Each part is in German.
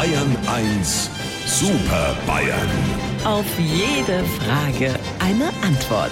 Bayern 1 Super Bayern. Auf jede Frage eine Antwort.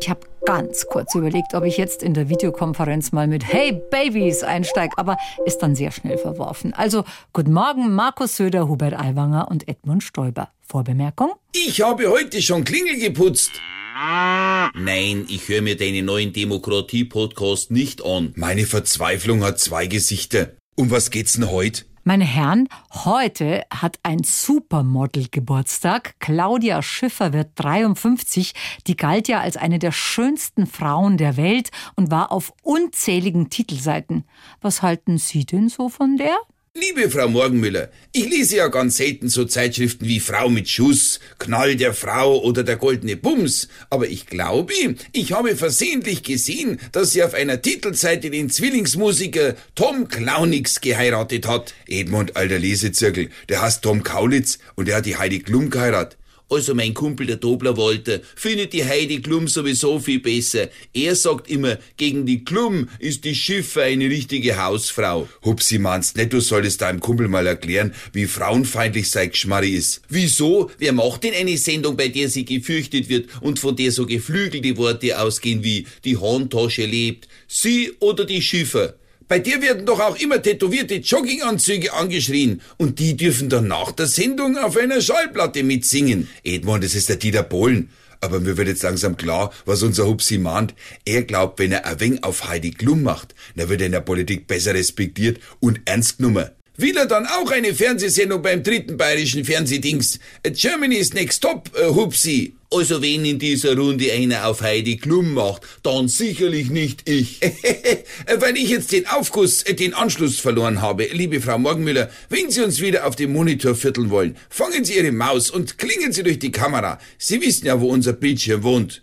Ich habe ganz kurz überlegt, ob ich jetzt in der Videokonferenz mal mit Hey Babies einsteige, aber ist dann sehr schnell verworfen. Also, guten Morgen, Markus Söder, Hubert Aiwanger und Edmund Stoiber. Vorbemerkung? Ich habe heute schon Klingel geputzt. Nein, ich höre mir deinen neuen Demokratie-Podcast nicht an. Meine Verzweiflung hat zwei Gesichter. Um was geht's denn heute? Meine Herren, heute hat ein Supermodel Geburtstag. Claudia Schiffer wird 53. Die galt ja als eine der schönsten Frauen der Welt und war auf unzähligen Titelseiten. Was halten Sie denn so von der? Liebe Frau Morgenmüller, ich lese ja ganz selten so Zeitschriften wie Frau mit Schuss, Knall der Frau oder der goldene Bums, aber ich glaube, ich habe versehentlich gesehen, dass sie auf einer Titelseite den Zwillingsmusiker Tom Klaunix geheiratet hat. Edmund, alter Lesezirkel, der heißt Tom Kaulitz und der hat die Heidi Klum geheiratet. Also mein Kumpel der Dobler Walter findet die Heidi Klum sowieso viel besser. Er sagt immer, gegen die Klum ist die Schiffer eine richtige Hausfrau. Hupsi, meinst nicht, du solltest deinem Kumpel mal erklären, wie frauenfeindlich sein Geschmarri ist. Wieso? Wer macht denn eine Sendung, bei der sie gefürchtet wird und von der so geflügelte Worte ausgehen wie die Handtasche lebt? Sie oder die Schiffer? Bei dir werden doch auch immer tätowierte Jogginganzüge angeschrien und die dürfen dann nach der Sendung auf einer Schallplatte mitsingen. Edmund, das ist der Dieter Bohlen. Aber mir wird jetzt langsam klar, was unser Hupsi mahnt. Er glaubt, wenn er ein wenig auf Heidi Klum macht, dann wird er in der Politik besser respektiert und ernst genommen. Will er dann auch eine Fernsehsendung beim dritten bayerischen Fernsehdings? Germany's Next Top, äh, Hupsi. Also wenn in dieser Runde einer auf Heidi Klum macht, dann sicherlich nicht ich. Weil ich jetzt den Aufguss, äh, den Anschluss verloren habe, liebe Frau Morgenmüller, wenn Sie uns wieder auf dem Monitor vierteln wollen, fangen Sie Ihre Maus und klingen Sie durch die Kamera. Sie wissen ja, wo unser Bildschirm wohnt.